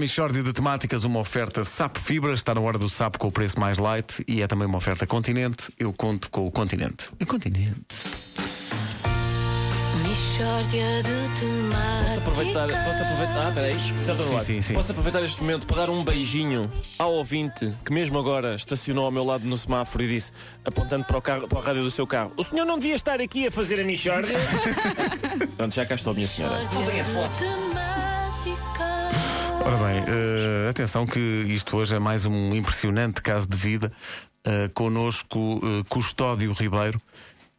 Michórdia de temáticas, uma oferta SAP Fibra, está na hora do SAP com o preço mais light e é também uma oferta Continente. Eu conto com o Continente. O Continente. Mishória de temáticas. Posso aproveitar, posso aproveitar, ah, peraí, ar. sim, sim. Posso aproveitar este momento para dar um beijinho ao ouvinte que mesmo agora estacionou ao meu lado no semáforo e disse, apontando para o, carro, para o rádio do seu carro, o senhor não devia estar aqui a fazer a Michórdia? Pronto, já cá estou, minha senhora. Ora bem, eh, atenção que isto hoje é mais um impressionante caso de vida. Uh, conosco eh, Custódio Ribeiro,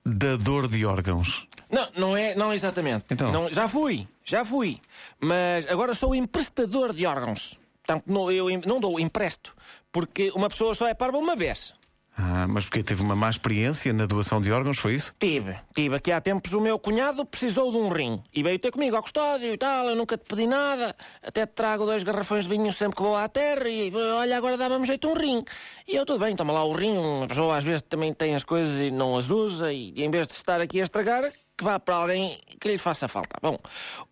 dador de órgãos. Não, não é, não exatamente. Então? Não, já fui, já fui. Mas agora sou emprestador de órgãos. Portanto, não, eu em- não dou, empresto. Porque uma pessoa só é parva uma vez. Ah, mas porque teve uma má experiência na doação de órgãos, foi isso? Tive, tive. Aqui há tempos o meu cunhado precisou de um rim. E veio ter comigo ao custódio e tal. Eu nunca te pedi nada. Até te trago dois garrafões de vinho sempre que vou à terra. E olha, agora dava-me jeito um rim. E eu, tudo bem, toma lá o rim. Uma pessoa às vezes também tem as coisas e não as usa. E, em vez de estar aqui a estragar, que vá para alguém que lhe faça falta. Bom,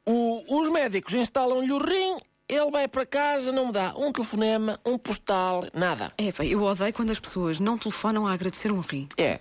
o- os médicos instalam-lhe o rim. Ele vai para casa, não me dá um telefonema, um postal, nada. É, pá, eu odeio quando as pessoas não telefonam a agradecer um rim. É.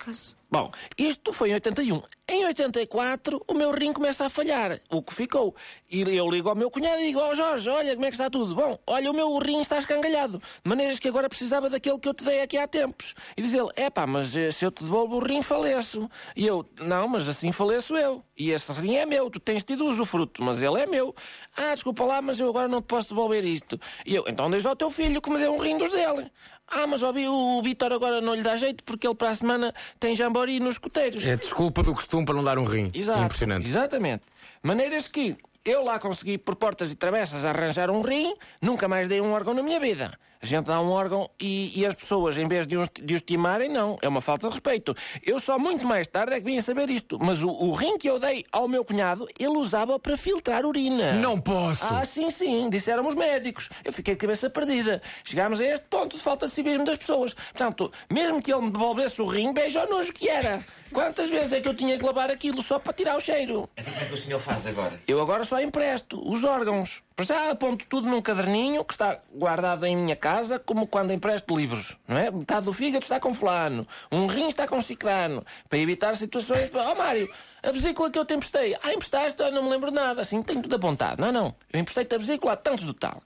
Bom, isto foi em 81. Em 84, o meu rim começa a falhar, o que ficou. E eu ligo ao meu cunhado e digo: Ó Jorge, olha como é que está tudo. Bom, olha, o meu rim está escangalhado. De maneiras que agora precisava daquele que eu te dei aqui há tempos. E diz ele: É pá, mas eh, se eu te devolvo o rim, faleço. E eu: Não, mas assim faleço eu. E esse rim é meu, tu tens tido usufruto, mas ele é meu. Ah, desculpa lá, mas eu agora não te posso devolver isto. E eu: Então diz ao teu filho que me dê um rim dos dele. Ah, mas ouvi, o Vitor agora não lhe dá jeito porque ele para a semana tem jambori nos escuteiros. É desculpa do costume para não dar um rim. Exato. Impressionante. Exatamente. Maneiras que eu lá consegui, por portas e travessas, arranjar um rim, nunca mais dei um órgão na minha vida. A gente dá um órgão e, e as pessoas, em vez de os, de os timarem, não. É uma falta de respeito. Eu só muito mais tarde é que vim a saber isto. Mas o, o rim que eu dei ao meu cunhado, ele usava para filtrar urina. Não posso. Ah, sim, sim, disseram os médicos. Eu fiquei de cabeça perdida. Chegámos a este ponto de falta de civismo das pessoas. Portanto, mesmo que ele me devolvesse o rim, beijo ao nojo que era. Quantas vezes é que eu tinha que lavar aquilo só para tirar o cheiro? Então como é que o senhor faz agora? Eu agora só empresto os órgãos. Para já aponto tudo num caderninho que está guardado em minha casa, como quando empresto livros, não é? Metade do fígado está com fulano, um rim está com ciclano, para evitar situações... Ó Mário, a vesícula que eu te emprestei, ah, emprestaste, não me lembro nada, assim, tenho tudo apontado. Não, não, eu emprestei-te a vesícula a tantos do tal.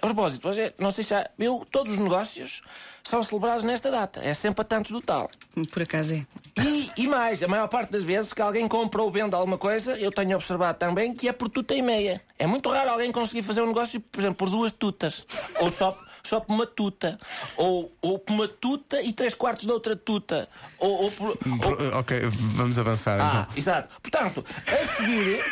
A propósito, hoje, é- não sei se já viu, todos os negócios são celebrados nesta data, é sempre a tantos do tal. Por acaso é. E, e mais, a maior parte das vezes que alguém compra ou vende alguma coisa, eu tenho observado também que é por tuta e meia. É muito raro alguém conseguir fazer um negócio, por exemplo, por duas tutas. Ou só, só por uma tuta. Ou, ou por uma tuta e três quartos de outra tuta. Ou, ou por. ou- Pro- Ok, vamos avançar ah, então. exato. Portanto, a seguir,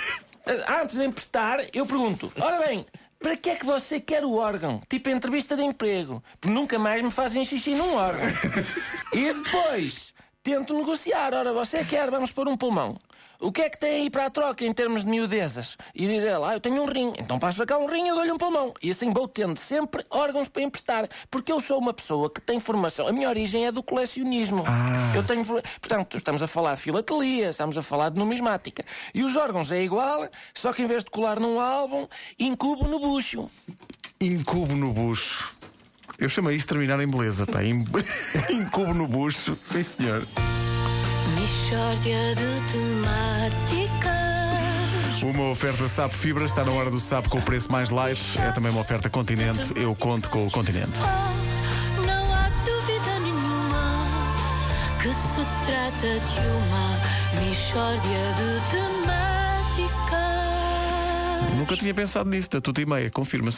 antes de emprestar, eu pergunto: ora bem, para que é que você quer o órgão? Tipo entrevista de emprego. Porque nunca mais me fazem xixi num órgão. e depois, tento negociar. Ora, você quer, vamos pôr um pulmão. O que é que tem aí para a troca em termos de miudezas? E diz ela, ah, eu tenho um rim. Então passa para cá um rim, eu dou-lhe um pulmão. E assim vou tendo sempre órgãos para emprestar. Porque eu sou uma pessoa que tem formação. A minha origem é do colecionismo. Eu tenho. Portanto, estamos a falar de filatelia, estamos a falar de numismática. E os órgãos é igual, só que em vez de colar num álbum, incubo no bucho. Incubo no bucho. Eu chamei isto de terminar em beleza, pá. In- Incubo no bucho. Sim, senhor. De temáticas. Uma oferta SAP Fibra, está na hora do SAP com o preço mais light. É também uma oferta Continente. Eu conto com o Continente. Oh, não há dúvida nenhuma que se trata de uma de temáticas. Nunca tinha pensado nisso, da tuta e meia, confirma-se.